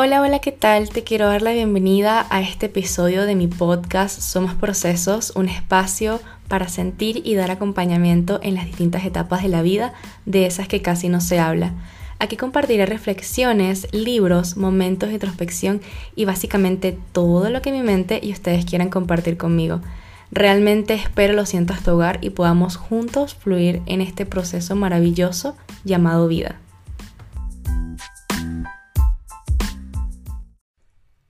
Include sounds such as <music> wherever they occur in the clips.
Hola, hola, ¿qué tal? Te quiero dar la bienvenida a este episodio de mi podcast Somos Procesos, un espacio para sentir y dar acompañamiento en las distintas etapas de la vida, de esas que casi no se habla. Aquí compartiré reflexiones, libros, momentos de introspección y básicamente todo lo que mi mente y ustedes quieran compartir conmigo. Realmente espero lo sientas tu hogar y podamos juntos fluir en este proceso maravilloso llamado vida.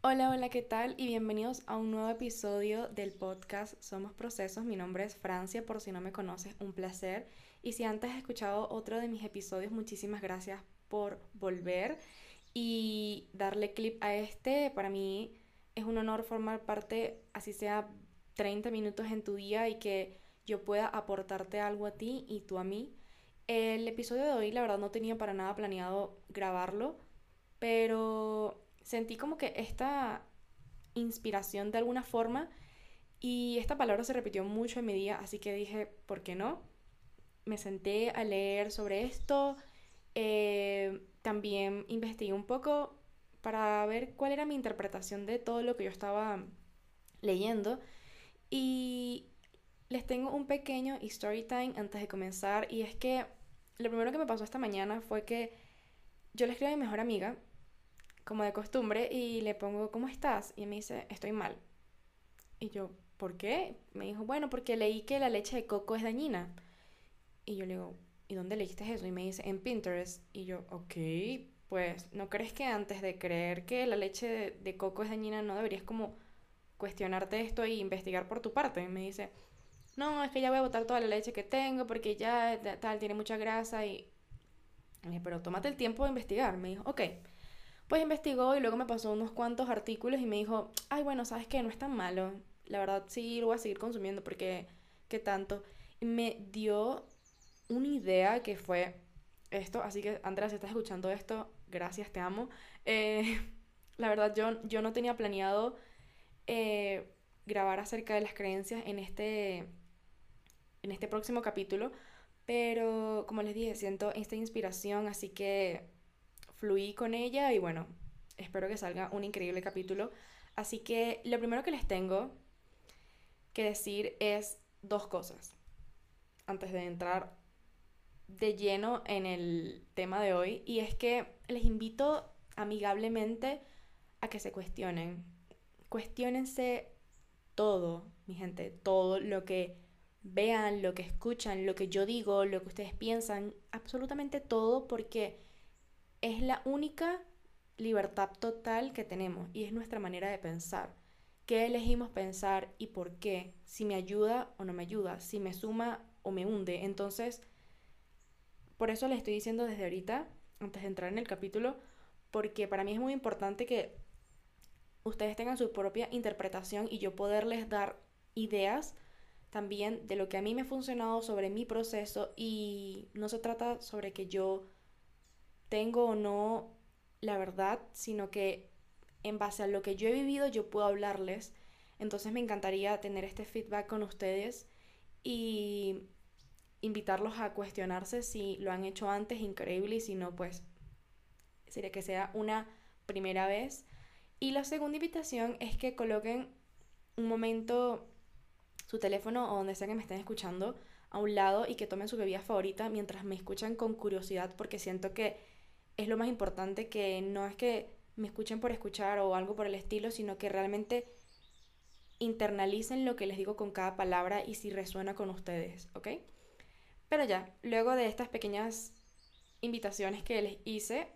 Hola, hola, ¿qué tal? Y bienvenidos a un nuevo episodio del podcast Somos Procesos. Mi nombre es Francia, por si no me conoces, un placer. Y si antes has escuchado otro de mis episodios, muchísimas gracias por volver y darle clip a este. Para mí es un honor formar parte, así sea 30 minutos en tu día y que yo pueda aportarte algo a ti y tú a mí. El episodio de hoy, la verdad, no tenía para nada planeado grabarlo, pero sentí como que esta inspiración de alguna forma y esta palabra se repitió mucho en mi día, así que dije, ¿por qué no? Me senté a leer sobre esto, eh, también investigué un poco para ver cuál era mi interpretación de todo lo que yo estaba leyendo y les tengo un pequeño story time antes de comenzar y es que lo primero que me pasó esta mañana fue que yo le escribo a mi mejor amiga como de costumbre, y le pongo, ¿cómo estás? Y me dice, estoy mal. Y yo, ¿por qué? Me dijo, bueno, porque leí que la leche de coco es dañina. Y yo le digo, ¿y dónde leíste eso? Y me dice, en Pinterest. Y yo, ok, pues, ¿no crees que antes de creer que la leche de, coco es dañina, no deberías como cuestionarte esto e investigar por tu parte? Y me dice, no, es que ya voy a botar toda la leche que tengo porque ya tal, tiene mucha grasa y... Pero tómate el tiempo de investigar. Me dijo, ok. Pues investigó y luego me pasó unos cuantos artículos y me dijo, ay, bueno, ¿sabes qué? No es tan malo. La verdad sí lo voy a seguir consumiendo porque, ¿qué tanto? Y me dio una idea que fue esto, así que Andrea, si estás escuchando esto, gracias, te amo. Eh, <laughs> la verdad, yo, yo no tenía planeado eh, grabar acerca de las creencias en este, en este próximo capítulo, pero como les dije, siento esta inspiración, así que fluí con ella y bueno, espero que salga un increíble capítulo. Así que lo primero que les tengo que decir es dos cosas antes de entrar de lleno en el tema de hoy y es que les invito amigablemente a que se cuestionen. Cuestiónense todo, mi gente, todo lo que vean, lo que escuchan, lo que yo digo, lo que ustedes piensan, absolutamente todo porque es la única libertad total que tenemos y es nuestra manera de pensar. ¿Qué elegimos pensar y por qué? Si me ayuda o no me ayuda, si me suma o me hunde. Entonces, por eso les estoy diciendo desde ahorita, antes de entrar en el capítulo, porque para mí es muy importante que ustedes tengan su propia interpretación y yo poderles dar ideas también de lo que a mí me ha funcionado sobre mi proceso y no se trata sobre que yo tengo o no la verdad, sino que en base a lo que yo he vivido yo puedo hablarles. Entonces me encantaría tener este feedback con ustedes y invitarlos a cuestionarse si lo han hecho antes, increíble, y si no, pues sería que sea una primera vez. Y la segunda invitación es que coloquen un momento su teléfono o donde sea que me estén escuchando a un lado y que tomen su bebida favorita mientras me escuchan con curiosidad porque siento que es lo más importante que no es que me escuchen por escuchar o algo por el estilo, sino que realmente internalicen lo que les digo con cada palabra y si resuena con ustedes, ¿ok? Pero ya, luego de estas pequeñas invitaciones que les hice,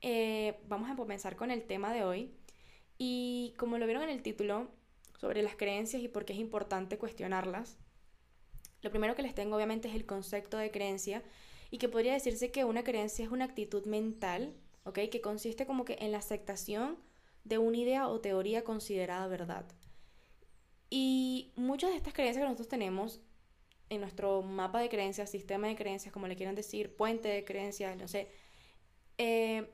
eh, vamos a comenzar con el tema de hoy. Y como lo vieron en el título, sobre las creencias y por qué es importante cuestionarlas, lo primero que les tengo obviamente es el concepto de creencia y que podría decirse que una creencia es una actitud mental, ¿ok? Que consiste como que en la aceptación de una idea o teoría considerada verdad. Y muchas de estas creencias que nosotros tenemos en nuestro mapa de creencias, sistema de creencias, como le quieran decir, puente de creencias, no sé, eh,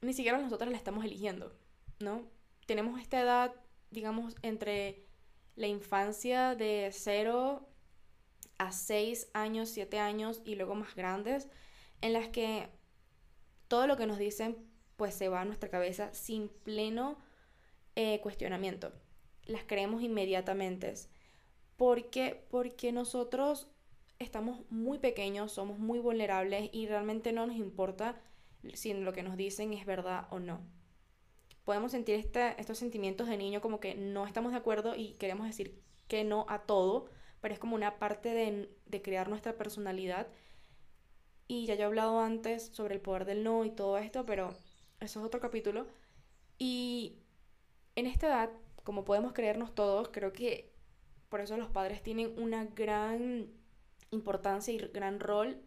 ni siquiera nosotros la estamos eligiendo, ¿no? Tenemos esta edad, digamos, entre la infancia de cero a 6 años, 7 años y luego más grandes, en las que todo lo que nos dicen pues se va a nuestra cabeza sin pleno eh, cuestionamiento. Las creemos inmediatamente. Porque, porque nosotros estamos muy pequeños, somos muy vulnerables y realmente no nos importa si lo que nos dicen es verdad o no. Podemos sentir este, estos sentimientos de niño como que no estamos de acuerdo y queremos decir que no a todo, pero es como una parte de, de crear nuestra personalidad. Y ya yo he hablado antes sobre el poder del no y todo esto, pero eso es otro capítulo. Y en esta edad, como podemos creernos todos, creo que por eso los padres tienen una gran importancia y gran rol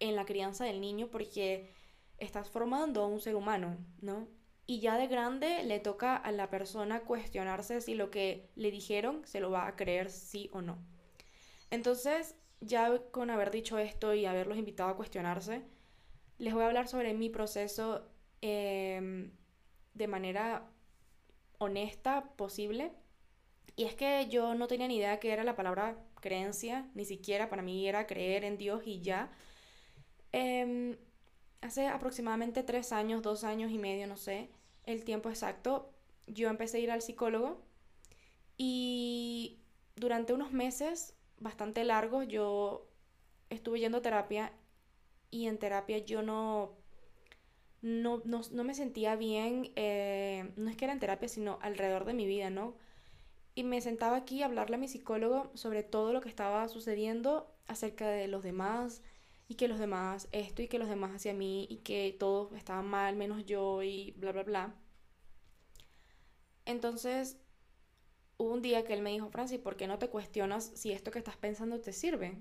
en la crianza del niño porque estás formando a un ser humano, ¿no? Y ya de grande le toca a la persona cuestionarse si lo que le dijeron se lo va a creer sí o no. Entonces, ya con haber dicho esto y haberlos invitado a cuestionarse, les voy a hablar sobre mi proceso em, de manera honesta posible. Y es que yo no tenía ni idea qué era la palabra creencia, ni siquiera para mí era creer en Dios y ya. Em, hace aproximadamente tres años, dos años y medio, no sé, el tiempo exacto, yo empecé a ir al psicólogo y durante unos meses bastante largos yo estuve yendo a terapia y en terapia yo no, no, no, me sentía bien, eh, no es que era en terapia, sino alrededor de mi vida, ¿no? Y me sentaba aquí a hablarle a mi psicólogo sobre todo lo que estaba sucediendo acerca de los demás y que los demás esto y que los demás hacia mí y que todos estaban mal menos yo y bla, bla, bla. Entonces, hubo un día que él me dijo, Francis, ¿por qué no te cuestionas si esto que estás pensando te sirve?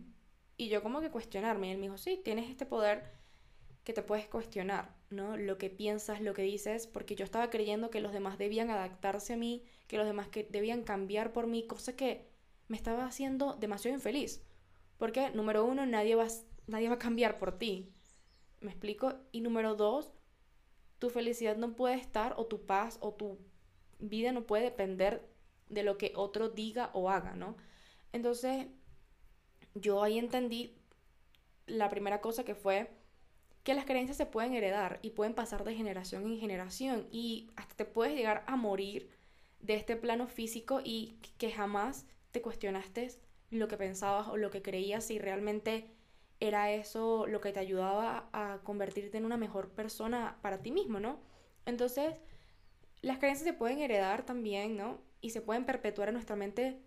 Y yo como que cuestionarme. Y él me dijo, sí, tienes este poder que te puedes cuestionar, ¿no? Lo que piensas, lo que dices, porque yo estaba creyendo que los demás debían adaptarse a mí, que los demás que debían cambiar por mí, cosa que me estaba haciendo demasiado infeliz. Porque, número uno, nadie va, nadie va a cambiar por ti. ¿Me explico? Y número dos, tu felicidad no puede estar, o tu paz, o tu vida no puede depender de lo que otro diga o haga, ¿no? Entonces, yo ahí entendí la primera cosa que fue que las creencias se pueden heredar y pueden pasar de generación en generación y hasta te puedes llegar a morir de este plano físico y que jamás te cuestionaste lo que pensabas o lo que creías si realmente era eso lo que te ayudaba a convertirte en una mejor persona para ti mismo, ¿no? Entonces, las creencias se pueden heredar también, ¿no? Y se pueden perpetuar en nuestra mente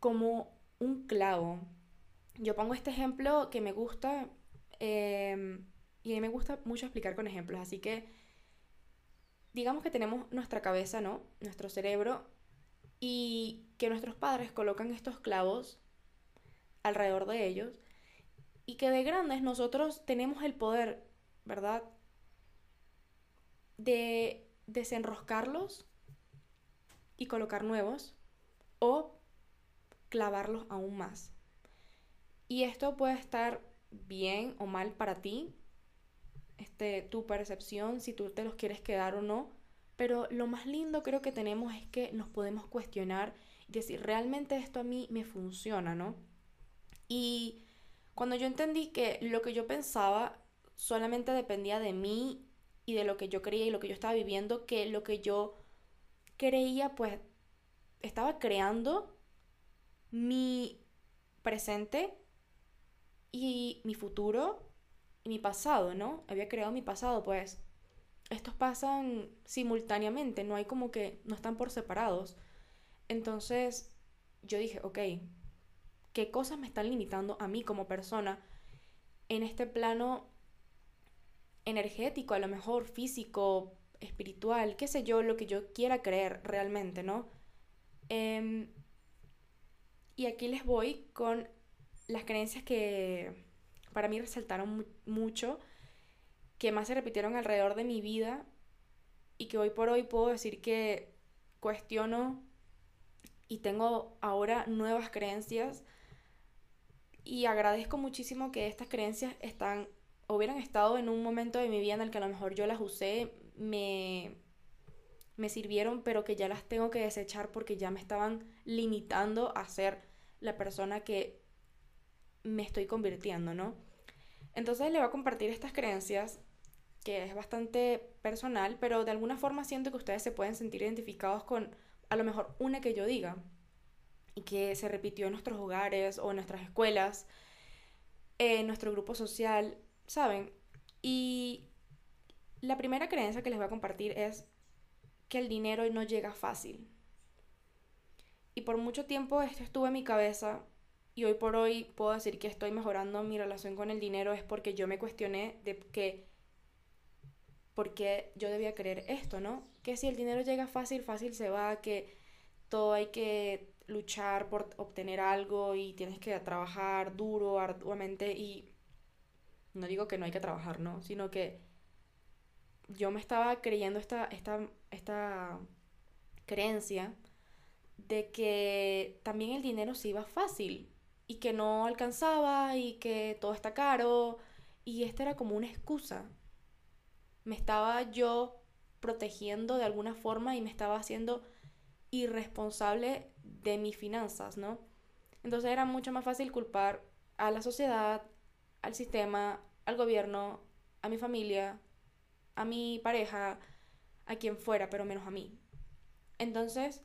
como un clavo. Yo pongo este ejemplo que me gusta Em, y a mí me gusta mucho explicar con ejemplos, así que digamos que tenemos nuestra cabeza, ¿no? Nuestro cerebro y que nuestros padres colocan estos clavos alrededor de ellos y que de grandes nosotros tenemos el poder, ¿verdad? De desenroscarlos y colocar nuevos o clavarlos aún más. Y esto puede estar bien o mal para ti, este, tu percepción, si tú te los quieres quedar o no. Pero lo más lindo creo que tenemos es que nos podemos cuestionar y decir, realmente esto a mí me funciona, ¿no? Y cuando yo entendí que lo que yo pensaba solamente dependía de mí y de lo que yo creía y lo que yo estaba viviendo, que lo que yo creía pues estaba creando mi presente y mi futuro y mi pasado, ¿no? Había creado mi pasado, pues estos pasan simultáneamente, no hay como que no están por separados. Entonces yo dije, ok, ¿qué cosas me están limitando a mí como persona en este plano energético, a lo mejor físico, espiritual, qué sé yo, lo que yo quiera creer realmente, ¿no? Em, y aquí les voy con las creencias que para mí resaltaron mucho, que más se repitieron alrededor de mi vida y que hoy por hoy puedo decir que cuestiono y tengo ahora nuevas creencias y agradezco muchísimo que estas creencias están hubieran estado en un momento de mi vida en el que a lo mejor yo las usé, me me sirvieron, pero que ya las tengo que desechar porque ya me estaban limitando a ser la persona que me estoy convirtiendo, ¿no? Entonces le voy a compartir estas creencias que es bastante personal, pero de alguna forma siento que ustedes se pueden sentir identificados con a lo mejor una que yo diga que se repitió en nuestros hogares o en nuestras escuelas, en nuestro grupo social, ¿saben? Y la primera creencia que les voy a compartir es que el dinero no llega fácil. Y por mucho tiempo esto estuvo en mi cabeza y hoy por hoy puedo decir que estoy mejorando mi relación con el dinero es porque yo me cuestioné de que porque yo debía querer esto, ¿no? Que si el dinero llega fácil, fácil se va, que todo hay que luchar por obtener algo y tienes que trabajar duro, arduamente y no digo que no hay que trabajar, ¿no? Sino que yo me estaba creyendo esta, esta, esta creencia de que también el dinero se iba fácil y que no alcanzaba y que todo está caro y esta era como una excusa. Me estaba yo protegiendo de alguna forma y me estaba haciendo irresponsable de mis finanzas, ¿no? Entonces era mucho más fácil culpar a la sociedad, al sistema, al gobierno, a mi familia, a mi pareja, a quien fuera, pero menos a mí. Entonces,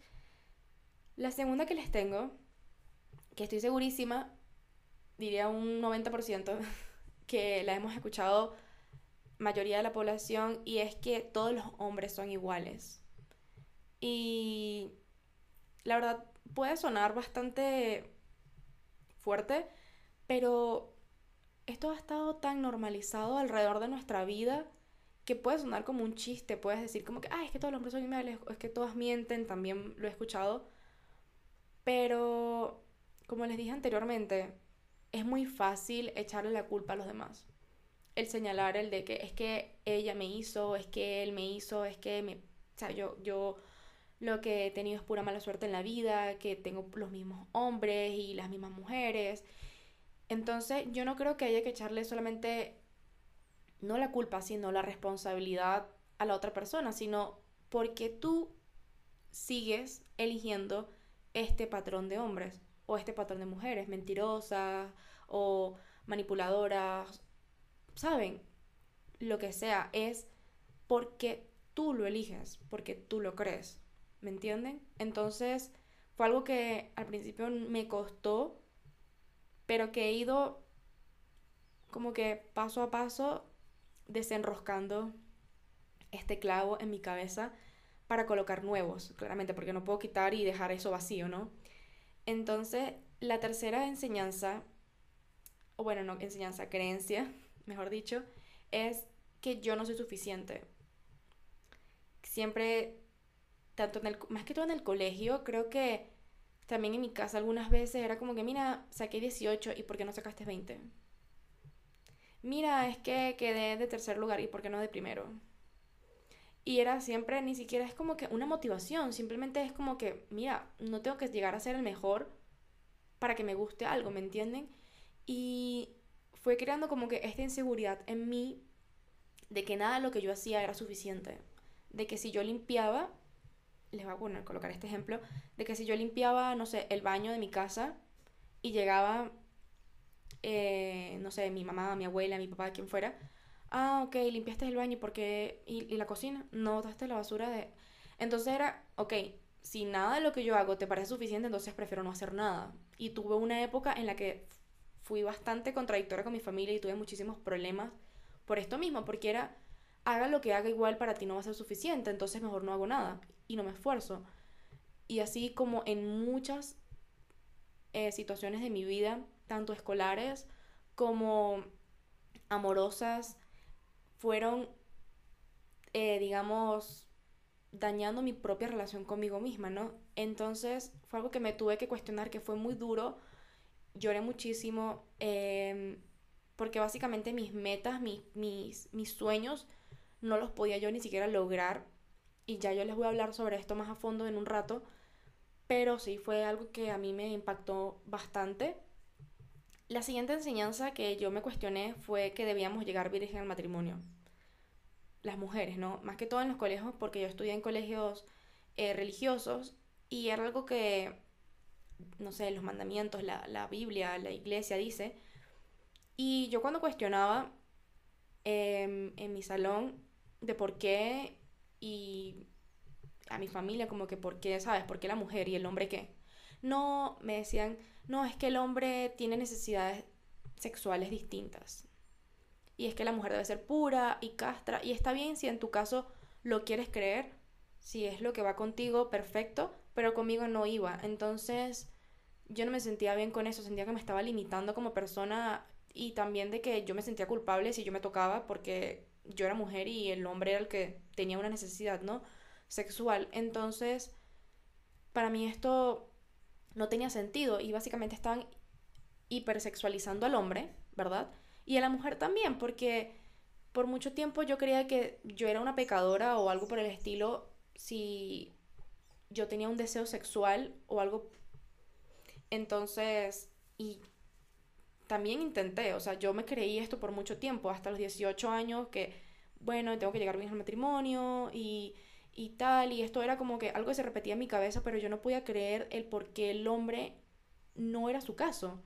la segunda que les tengo, que estoy segurísima, diría un 90%, <laughs> que la hemos escuchado mayoría de la población, y es que todos los hombres son iguales. Y la verdad puede sonar bastante fuerte, pero esto ha estado tan normalizado alrededor de nuestra vida que puede sonar como un chiste, puedes decir como que, ay, es que todos los hombres son iguales, es que todas mienten, también lo he escuchado, pero como les dije anteriormente, es muy fácil echarle la culpa a los demás. El señalar el de que es que ella me hizo, es que él me hizo, es que me... O sea, yo, yo lo que he tenido es pura mala suerte en la vida, que tengo los mismos hombres y las mismas mujeres. Entonces, yo no creo que haya que echarle solamente, no la culpa, sino la responsabilidad a la otra persona, sino porque tú sigues eligiendo este patrón de hombres o este patrón de mujeres, mentirosas o manipuladoras, ¿saben? Lo que sea, es porque tú lo eliges, porque tú lo crees. ¿Me entienden? Entonces fue algo que al principio me costó, pero que he ido como que paso a paso desenroscando este clavo en mi cabeza para colocar nuevos, claramente, porque no puedo quitar y dejar eso vacío, ¿no? Entonces, la tercera enseñanza, o bueno, no enseñanza, creencia, <laughs> mejor dicho, es que yo no soy suficiente. Siempre tanto en el, más que todo en el colegio, creo que también en mi casa algunas veces era como que, mira, saqué 18 y ¿por qué no sacaste 20? Mira, es que quedé de tercer lugar y ¿por qué no de primero? Y era siempre, ni siquiera es como que una motivación, simplemente es como que, mira, no tengo que llegar a ser el mejor para que me guste algo, ¿me entienden? Y fue creando como que esta inseguridad en mí de que nada de lo que yo hacía era suficiente, de que si yo limpiaba, les voy a poner, colocar este ejemplo, de que si yo limpiaba, no sé, el baño de mi casa y llegaba, eh, no sé, mi mamá, mi abuela, mi papá, quien fuera, ah, ok, limpiaste el baño porque, y, y la cocina, no botaste la basura de... Entonces era, ok, si nada de lo que yo hago te parece suficiente, entonces prefiero no hacer nada. Y tuve una época en la que fui bastante contradictoria con mi familia y tuve muchísimos problemas por esto mismo, porque era, haga lo que haga igual para ti no va a ser suficiente, entonces mejor no hago nada y no me esfuerzo. Y así como en muchas eh, situaciones de mi vida, tanto escolares como amorosas, fueron, eh, digamos, dañando mi propia relación conmigo misma, ¿no? Entonces fue algo que me tuve que cuestionar, que fue muy duro, lloré muchísimo, em, porque básicamente mis metas, mis, mis sueños, no los podía yo ni siquiera lograr y ya yo les voy a hablar sobre esto más a fondo en un rato, pero sí fue algo que a mí me impactó bastante. La siguiente enseñanza que yo me cuestioné fue que debíamos llegar virgen al matrimonio. Las mujeres, ¿no? Más que todo en los colegios, porque yo estudié en colegios eh, religiosos y era algo que, no sé, los mandamientos, la, la Biblia, la iglesia dice. Y yo cuando cuestionaba, em, en mi salón de por qué y a mi familia como que por qué, ¿sabes? ¿Por qué la mujer y el hombre qué? No, me decían, no, es que el hombre tiene necesidades sexuales distintas. Y es que la mujer debe ser pura y castra. Y está bien si en tu caso lo quieres creer, si es lo que va contigo, perfecto, pero conmigo no iba. Entonces yo no me sentía bien con eso, sentía que me estaba limitando como persona y también de que yo me sentía culpable si yo me tocaba porque yo era mujer y el hombre era el que tenía una necesidad, ¿no? Sexual. Entonces, para mí esto no tenía sentido y básicamente estaban hipersexualizando al hombre, ¿verdad? Y a la mujer también, porque por mucho tiempo yo creía que yo era una pecadora o algo por el estilo si yo tenía un deseo sexual o algo. Entonces, y también intenté, o sea, yo me creí esto por mucho tiempo, hasta los 18 años, que, bueno, tengo que llegar bien al matrimonio y, y tal, y esto era como que algo que se repetía en mi cabeza, pero yo no podía creer el por qué el hombre no era su caso.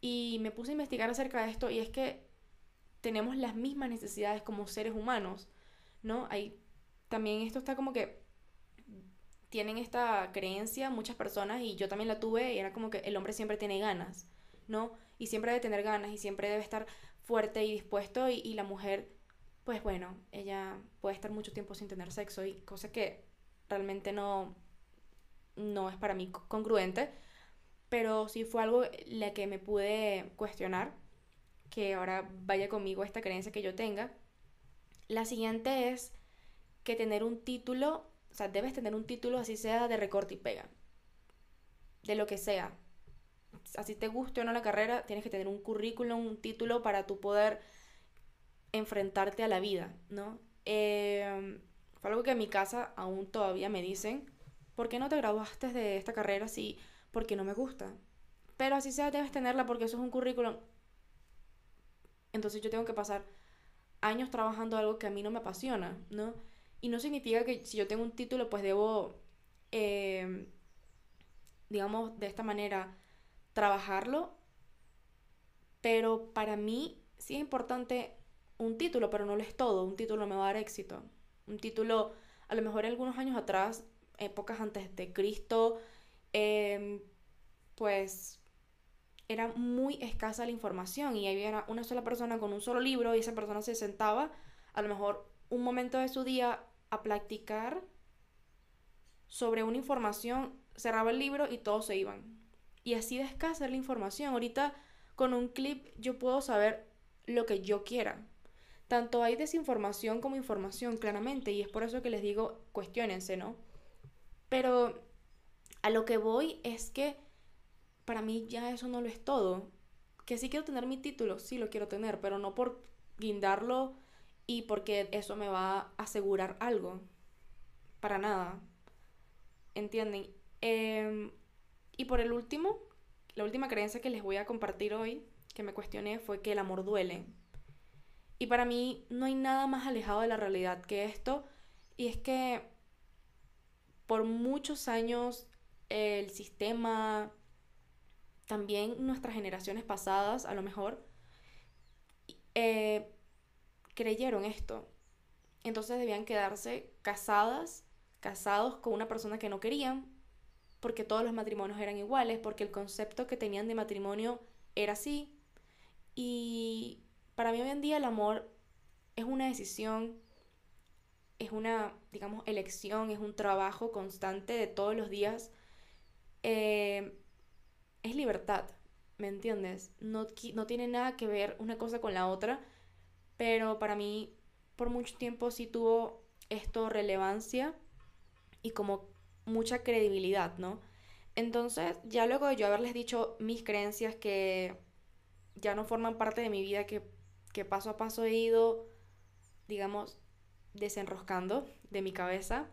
Y me puse a investigar acerca de esto y es que tenemos las mismas necesidades como seres humanos, ¿no? Hay también esto está como que tienen esta creencia muchas personas y yo también la tuve y era como que el hombre siempre tiene ganas, ¿no? Y siempre debe tener ganas y siempre debe estar fuerte y dispuesto y, la mujer, pues bueno, ella puede estar mucho tiempo sin tener sexo y cosa que realmente no, no es para mí congruente pero sí fue algo la que me pude cuestionar, que ahora vaya conmigo esta creencia que yo tenga. La siguiente es que tener un título, o sea, debes tener un título así sea de recorte y pega, de lo que sea. Así te guste o no la carrera, tienes que tener un currículum, un título para tu poder enfrentarte a la vida, ¿no? Em, fue algo que en mi casa aún todavía me dicen, ¿por qué no te graduaste de esta carrera si porque no me gusta. Pero así sea, debes tenerla porque eso es un currículum. Entonces yo tengo que pasar años trabajando algo que a mí no me apasiona, ¿no? Y no significa que si yo tengo un título, pues debo, em, digamos, de esta manera, trabajarlo. Pero para mí sí es importante un título, pero no lo es todo. Un título me va a dar éxito. Un título, a lo mejor algunos años atrás, épocas antes de Cristo, Em, pues era muy escasa la información y había una sola persona con un solo libro y esa persona se sentaba a lo mejor un momento de su día a practicar sobre una información, cerraba el libro y todos se iban. Y así de la información. Ahorita con un clip yo puedo saber lo que yo quiera. Tanto hay desinformación como información, claramente, y es por eso que les digo, cuestionense, ¿no? Pero a lo que voy es que para mí ya eso no lo es todo. Que sí quiero tener mi título, sí lo quiero tener, pero no por guindarlo y porque eso me va a asegurar algo. Para nada. ¿Entienden? Em, y por el último, la última creencia que les voy a compartir hoy, que me cuestioné, fue que el amor duele. Y para mí no hay nada más alejado de la realidad que esto. Y es que por muchos años el sistema, también nuestras generaciones pasadas, a lo mejor, eh, creyeron esto. Entonces debían quedarse casadas, casados con una persona que no querían, porque todos los matrimonios eran iguales, porque el concepto que tenían de matrimonio era así. Y para mí hoy en día el amor es una decisión, es una, digamos, elección, es un trabajo constante de todos los días eh, es libertad, ¿me entiendes? No, no tiene nada que ver una cosa con la otra, pero para mí por mucho tiempo sí tuvo esto relevancia y como mucha credibilidad, ¿no? Entonces, ya luego de yo haberles dicho mis creencias que ya no forman parte de mi vida, que, que paso a paso he ido, digamos, desenroscando de mi cabeza,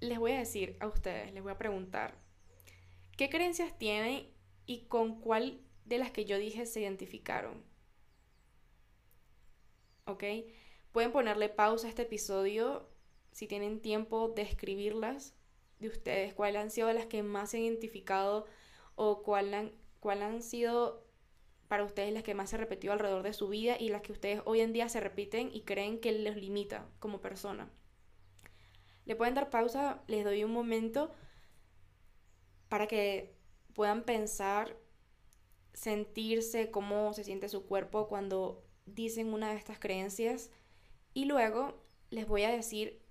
les voy a decir a ustedes, les voy a preguntar, ¿Qué creencias tienen y con cuál de las que yo dije se identificaron? ¿Ok? Pueden ponerle pausa a este episodio si tienen tiempo de escribirlas de ustedes, cuáles han sido las que más se han identificado o cuáles han, cuál han sido para ustedes las que más se repetió alrededor de su vida y las que ustedes hoy en día se repiten y creen que les limita como persona. Le pueden dar pausa, les doy un momento para que puedan pensar, sentirse cómo se siente su cuerpo cuando dicen una de estas creencias y luego les voy a decir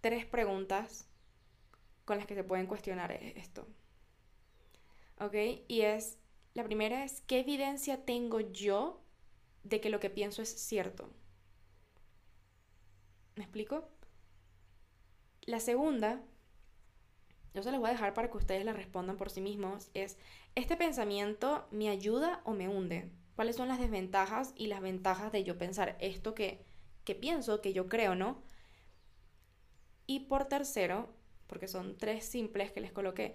tres preguntas con las que se pueden cuestionar esto. ¿Ok? Y es, la primera es, ¿qué evidencia tengo yo de que lo que pienso es cierto? ¿Me explico? La segunda, yo se las voy a dejar para que ustedes la respondan por sí mismos, es, ¿este pensamiento me ayuda o me hunde? ¿Cuáles son las desventajas y las ventajas de yo pensar esto que, que pienso, que yo creo, ¿no? Y por tercero, porque son tres simples que les coloqué,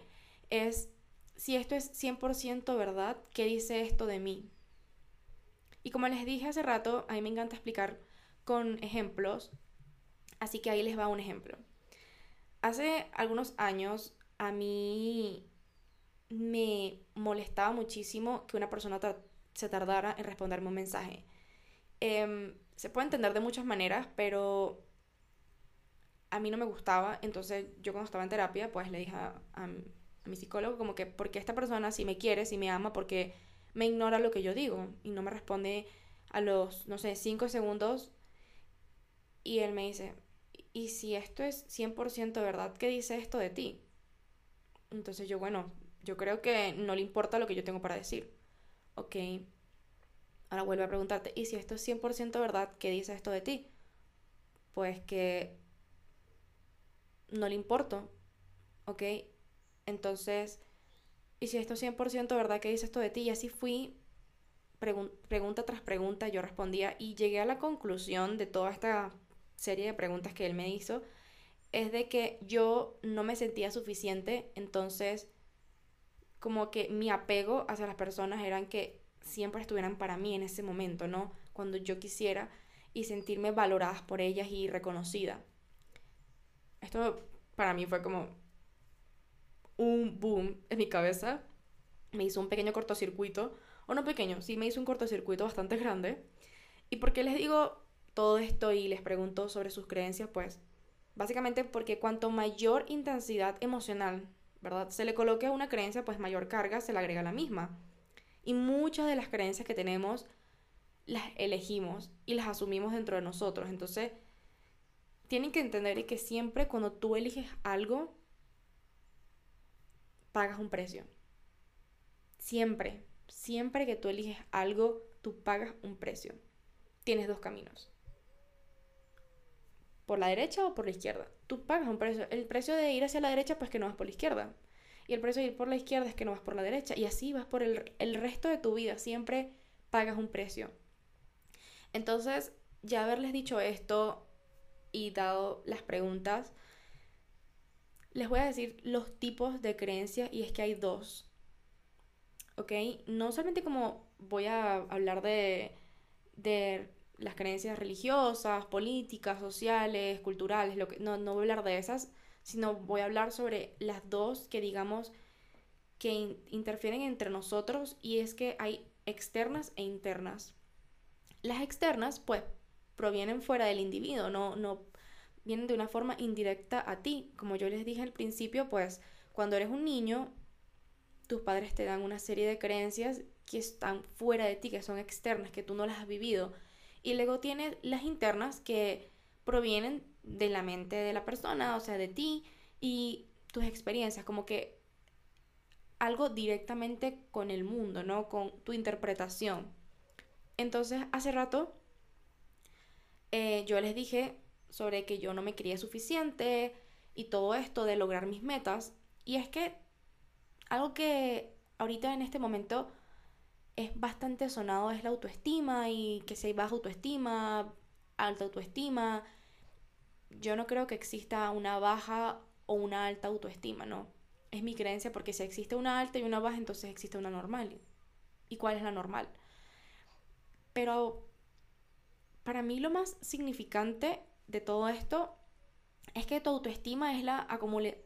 es si esto es 100% verdad, ¿qué dice esto de mí? Y como les dije hace rato, a mí me encanta explicar con ejemplos, así que ahí les va un ejemplo. Hace algunos años a mí me molestaba muchísimo que una persona se tardara en responderme un mensaje. Em, se puede entender de muchas maneras, pero a mí no me gustaba. Entonces yo cuando estaba en terapia, pues le dije a, mi psicólogo como que, porque esta persona si me quiere, si me ama, porque me ignora lo que yo digo y no me responde a los, no sé, cinco segundos. Y él me dice, y si esto es 100% verdad, ¿qué dice esto de ti? Entonces yo, bueno, yo creo que no le importa lo que yo tengo para decir. Ok. Ahora vuelvo a preguntarte, ¿y si esto es 100% verdad, qué dice esto de ti? Pues que no le importo. Ok. Entonces, ¿y si esto es 100% verdad, qué dice esto de ti? Y así fui pregunta tras pregunta, yo respondía y llegué a la conclusión de toda esta serie de preguntas que él me hizo, es de que yo no me sentía suficiente, entonces como que mi apego hacia las personas eran que siempre estuvieran para mí en ese momento, ¿no? Cuando yo quisiera y sentirme valoradas por ellas y reconocida. Esto para mí fue como un boom en mi cabeza. Me hizo un pequeño cortocircuito, o no pequeño, sí me hizo un cortocircuito bastante grande. ¿Y por qué les digo todo esto y les pregunto sobre sus creencias, pues básicamente porque cuanto mayor intensidad emocional, ¿verdad? Se le coloque a una creencia, pues mayor carga se le agrega a la misma. Y muchas de las creencias que tenemos las elegimos y las asumimos dentro de nosotros. Entonces, tienen que entender que siempre cuando tú eliges algo, pagas un precio. Siempre, siempre que tú eliges algo, tú pagas un precio. Tienes dos caminos por la derecha o por la izquierda. Tú pagas un precio. El precio de ir hacia la derecha, pues que no vas por la izquierda. Y el precio de ir por la izquierda es que no vas por la derecha. Y así vas por el, el resto de tu vida. Siempre pagas un precio. Entonces, ya haberles dicho esto y dado las preguntas, les voy a decir los tipos de creencias y es que hay dos. ¿Ok? No solamente como voy a hablar de, de las creencias religiosas, políticas, sociales, culturales, lo que, no, no voy a hablar de esas, sino voy a hablar sobre las dos que digamos que interfieren entre nosotros y es que hay externas e internas. Las externas pues provienen fuera del individuo, no, no vienen de una forma indirecta a ti. Como yo les dije al principio, pues cuando eres un niño, tus padres te dan una serie de creencias que están fuera de ti, que son externas, que tú no las has vivido y luego tienes las internas que provienen de la mente de la persona, o sea, de ti y tus experiencias, como que algo directamente con el mundo, ¿no? Con tu interpretación. Entonces, hace rato eh, yo les dije sobre que yo no me creía suficiente y todo esto de lograr mis metas. Y es que algo que ahorita en este momento es bastante sonado es la autoestima y que si hay baja autoestima, alta autoestima. Yo no creo que exista una baja o una alta autoestima, ¿no? Es mi creencia porque si existe una alta y una baja, entonces existe una normal. ¿Y cuál es la normal? Pero para mí lo más significante de todo esto es que tu autoestima es la,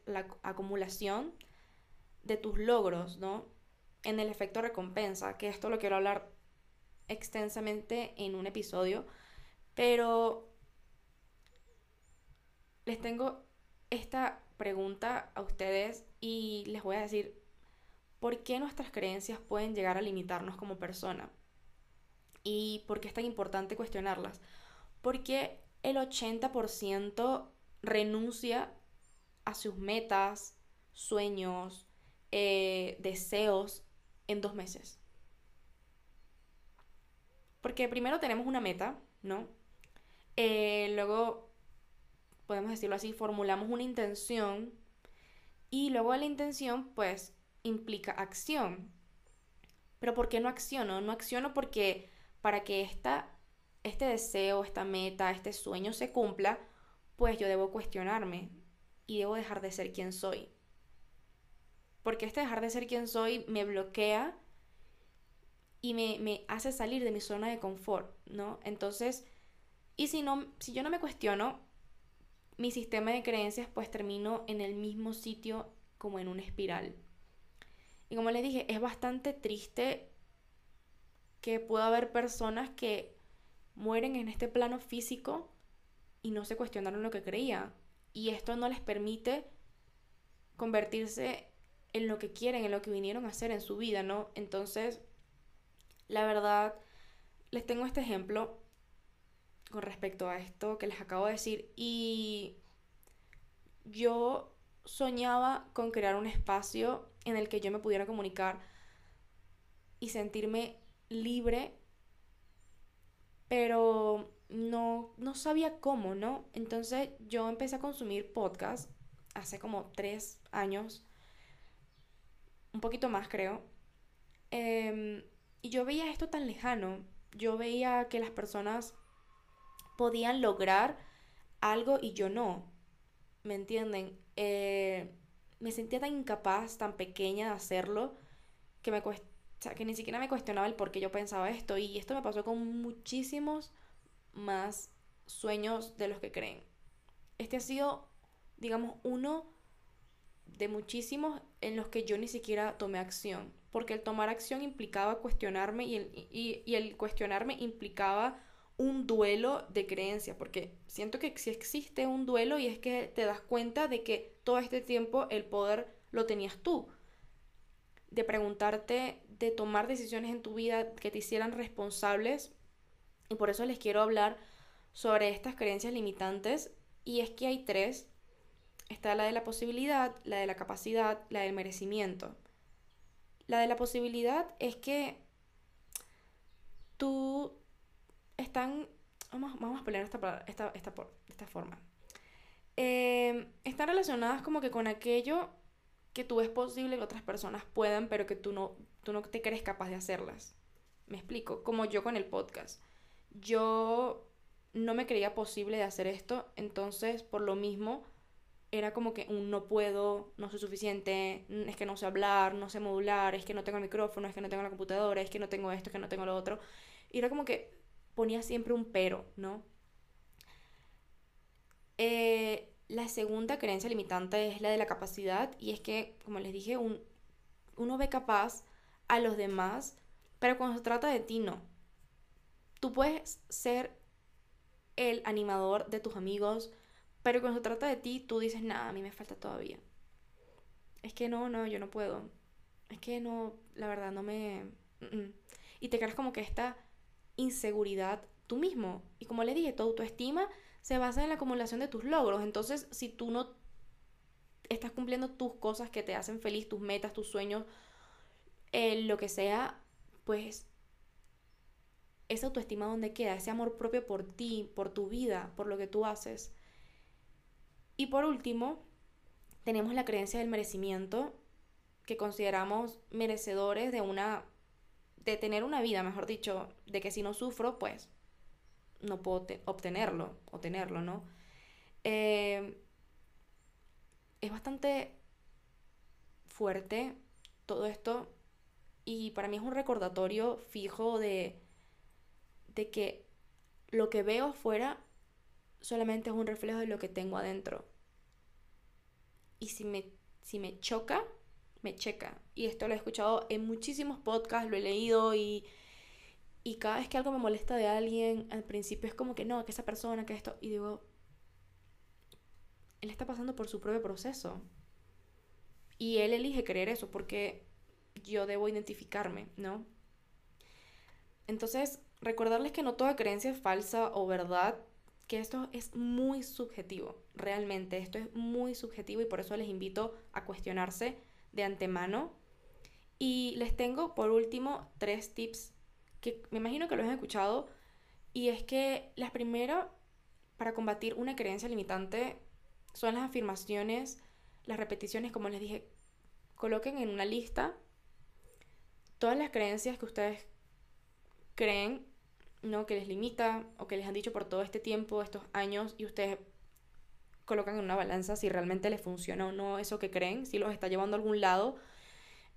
la acumulación de tus logros, ¿no? en el efecto recompensa, que esto lo quiero hablar extensamente en un episodio, pero les tengo esta pregunta a ustedes y les voy a decir por qué nuestras creencias pueden llegar a limitarnos como persona y por qué es tan importante cuestionarlas. Porque el 80% renuncia a sus metas, sueños, eh, deseos en dos meses. Porque primero tenemos una meta, ¿no? Eh, luego, podemos decirlo así, formulamos una intención y luego la intención, pues, implica acción. Pero ¿por qué no acciono? No acciono porque para que esta, este deseo, esta meta, este sueño se cumpla, pues yo debo cuestionarme y debo dejar de ser quien soy. Porque este dejar de ser quien soy me bloquea y me, me hace salir de mi zona de confort, ¿no? Entonces, y si, no, si yo no me cuestiono, mi sistema de creencias pues termino en el mismo sitio como en una espiral. Y como les dije, es bastante triste que pueda haber personas que mueren en este plano físico y no se cuestionaron lo que creían. Y esto no les permite convertirse en lo que quieren, en lo que vinieron a hacer en su vida, ¿no? Entonces, la verdad, les tengo este ejemplo con respecto a esto que les acabo de decir y yo soñaba con crear un espacio en el que yo me pudiera comunicar y sentirme libre, pero no, no sabía cómo, ¿no? Entonces yo empecé a consumir podcast hace como tres años, un poquito más creo, em, y yo veía esto tan lejano, yo veía que las personas podían lograr algo y yo no, ¿me entienden? Eh, me sentía tan incapaz, tan pequeña de hacerlo, que, me que ni siquiera me cuestionaba el por qué yo pensaba esto. Y esto me pasó con muchísimos más sueños de los que creen. Este ha sido, digamos, uno de muchísimos en los que yo ni siquiera tomé acción. Porque el tomar acción implicaba cuestionarme y el, y el cuestionarme implicaba un duelo de creencia, porque siento que si existe un duelo y es que te das cuenta de que todo este tiempo el poder lo tenías tú, de preguntarte, de tomar decisiones en tu vida que te hicieran responsables, y por eso les quiero hablar sobre estas creencias limitantes, y es que hay tres, está la de la posibilidad, la de la capacidad, la del merecimiento. La de la posibilidad es que tú están, vamos, vamos a pelear esta, esta, esta, esta forma. Eh, están relacionadas como que con aquello que tú es posible que otras personas puedan, pero que tú no, tú no te crees capaz de hacerlas. Me explico, como yo con el podcast. Yo no me creía posible de hacer esto, entonces por lo mismo era como que un no puedo, no soy suficiente, es que no sé hablar, no sé modular, es que no tengo el micrófono, es que no tengo la computadora, es que no tengo esto, es que no tengo lo otro. Y era como que ponía siempre un pero, ¿no? Eh, la segunda creencia limitante es la de la capacidad y es que, como les dije, uno ve capaz a los demás, pero cuando se trata de ti no. Tú puedes ser el animador de tus amigos, pero cuando se trata de ti, tú dices, nada, a mí me falta todavía. Es que no, no, yo no puedo. Es que no, la verdad, no me... Y te creas como que esta inseguridad tú mismo. Y como le dije, tu autoestima se basa en la acumulación de tus logros. Entonces, si tú no estás cumpliendo tus cosas que te hacen feliz, tus metas, tus sueños, eh, lo que sea, pues esa autoestima donde queda, ese amor propio por ti, por tu vida, por lo que tú haces. Y por último, tenemos la creencia del merecimiento, que consideramos merecedores de una de tener una vida, mejor dicho, de que si no sufro, pues no puedo obtenerlo o tenerlo, ¿no? Eh, es bastante fuerte todo esto y para mí es un recordatorio fijo de, de que lo que veo afuera solamente es un reflejo de lo que tengo adentro. Y si me, si me choca, me checa. Y esto lo he escuchado en muchísimos podcasts, lo he leído y, y cada vez que algo me molesta de alguien, al principio es como que no, que esa persona, que esto, y digo, él está pasando por su propio proceso. Y él elige creer eso porque yo debo identificarme, ¿no? Entonces, recordarles que no toda creencia es falsa o verdad, que esto es muy subjetivo, realmente, esto es muy subjetivo y por eso les invito a cuestionarse de antemano. Y les tengo por último tres tips que me imagino que los han escuchado y es que las primeras para combatir una creencia limitante son las afirmaciones, las repeticiones, como les dije, coloquen en una lista todas las creencias que ustedes creen, ¿no? Que les limita o que les han dicho por todo este tiempo, estos años, y ustedes colocan en una balanza si realmente les funciona o no eso que creen, si los está llevando a algún lado.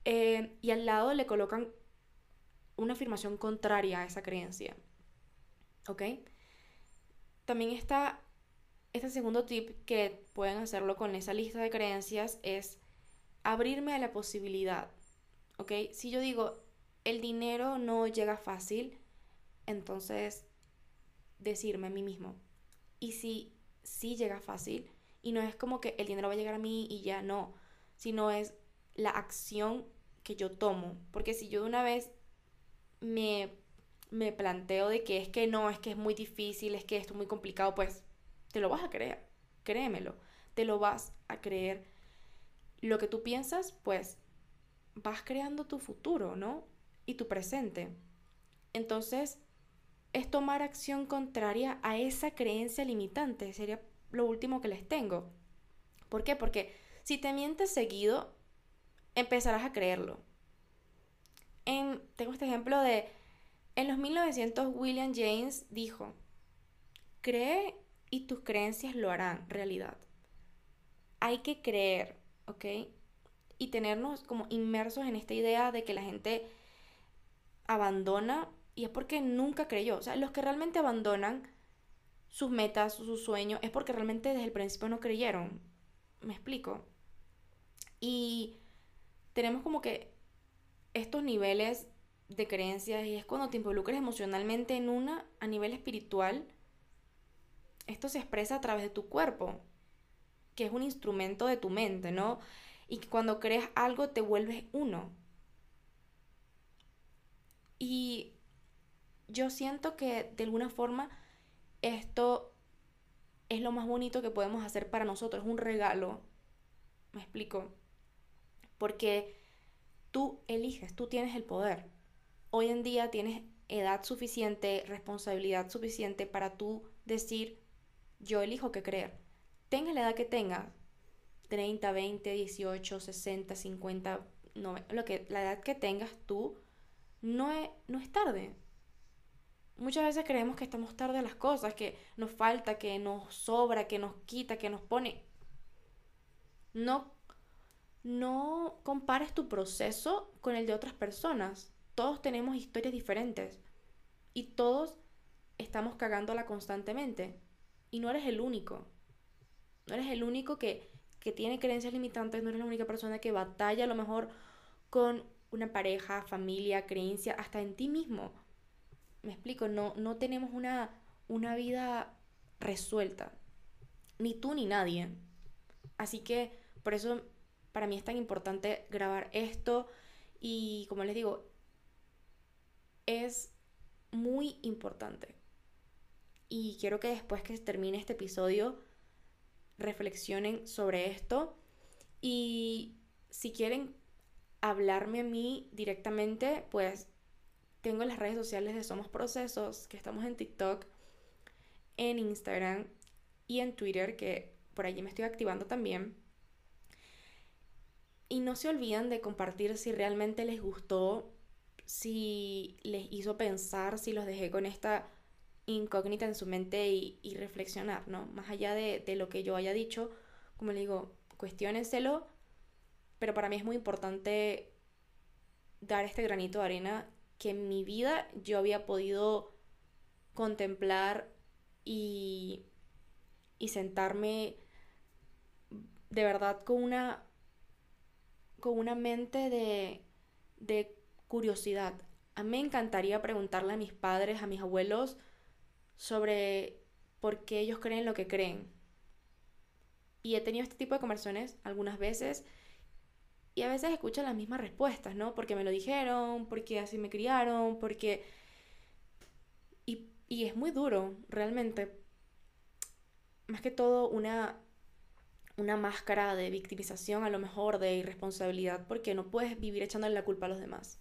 Eh, y al lado le colocan una afirmación contraria a esa creencia. ¿Ok? También está este segundo tip que pueden hacerlo con esa lista de creencias es abrirme a la posibilidad. ¿Ok? Si yo digo, el dinero no llega fácil, entonces decirme a mí mismo. Y si sí llega fácil, y no es como que el dinero va a llegar a mí y ya no, sino es la acción que yo tomo. Porque si yo de una vez me, me planteo de que es que no, es que es muy difícil, es que esto es muy complicado, pues te lo vas a creer, créemelo, te lo vas a creer. Lo que tú piensas, pues vas creando tu futuro, ¿no? Y tu presente. Entonces, es tomar acción contraria a esa creencia limitante. Sería lo último que les tengo. ¿Por qué? Porque si te mientes seguido, empezarás a creerlo. En, tengo este ejemplo de, en los 1900 William James dijo, cree y tus creencias lo harán realidad. Hay que creer, ¿ok? Y tenernos como inmersos en esta idea de que la gente abandona y es porque nunca creyó. O sea, los que realmente abandonan sus metas, sus sueños, es porque realmente desde el principio no creyeron. ¿Me explico? Y tenemos como que estos niveles de creencias y es cuando te involucras emocionalmente en una a nivel espiritual esto se expresa a través de tu cuerpo, que es un instrumento de tu mente, ¿no? Y que cuando crees algo te vuelves uno. Y yo siento que de alguna forma esto es lo más bonito que podemos hacer para nosotros, es un regalo. ¿Me explico? Porque tú eliges, tú tienes el poder. Hoy en día tienes edad suficiente, responsabilidad suficiente para tú decir, yo elijo qué creer. Tenga la edad que tenga, 30, 20, 18, 60, 50, lo que, la edad que tengas tú, no es, no es tarde. Muchas veces creemos que estamos tarde a las cosas, que nos falta, que nos sobra, que nos quita, que nos pone. No, no compares tu proceso con el de otras personas. Todos tenemos historias diferentes y todos estamos cagándola constantemente. Y no eres el único. No eres el único que, que tiene creencias limitantes, no eres la única persona que batalla a lo mejor con una pareja, familia, creencia, hasta en ti mismo. Me explico, no, no tenemos una, una vida resuelta. Ni tú ni nadie. Así que por eso para mí es tan importante grabar esto y como les digo, es muy importante. Y quiero que después que termine este episodio reflexionen sobre esto. Y si quieren hablarme a mí directamente, pues tengo las redes sociales de Somos Procesos, que estamos en TikTok, en Instagram y en Twitter, que por allí me estoy activando también. Y no se olviden de compartir si realmente les gustó, si les hizo pensar, si los dejé con esta incógnita en su mente y, reflexionar, ¿no? Más allá de, lo que yo haya dicho, como le digo, cuestionenselo, pero para mí es muy importante dar este granito de arena que en mi vida yo había podido contemplar y sentarme de verdad con una con una mente de, de curiosidad. A mí me encantaría preguntarle a mis padres, a mis abuelos, sobre por qué ellos creen lo que creen. Y he tenido este tipo de conversaciones algunas veces y a veces escucho las mismas respuestas, ¿no? Porque me lo dijeron, porque así me criaron, porque... Y, y es muy duro, realmente. Más que todo una, una máscara de victimización, a lo mejor de irresponsabilidad, porque no puedes vivir echándole la culpa a los demás.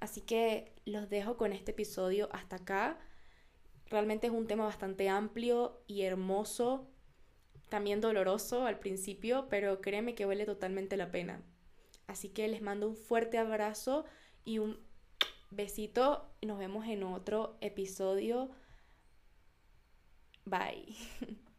Así que los dejo con este episodio hasta acá. Realmente es un tema bastante amplio y hermoso, también doloroso al principio, pero créeme que vale totalmente la pena. Así que les mando un fuerte abrazo y un besito. Nos vemos en otro episodio. Bye. <laughs>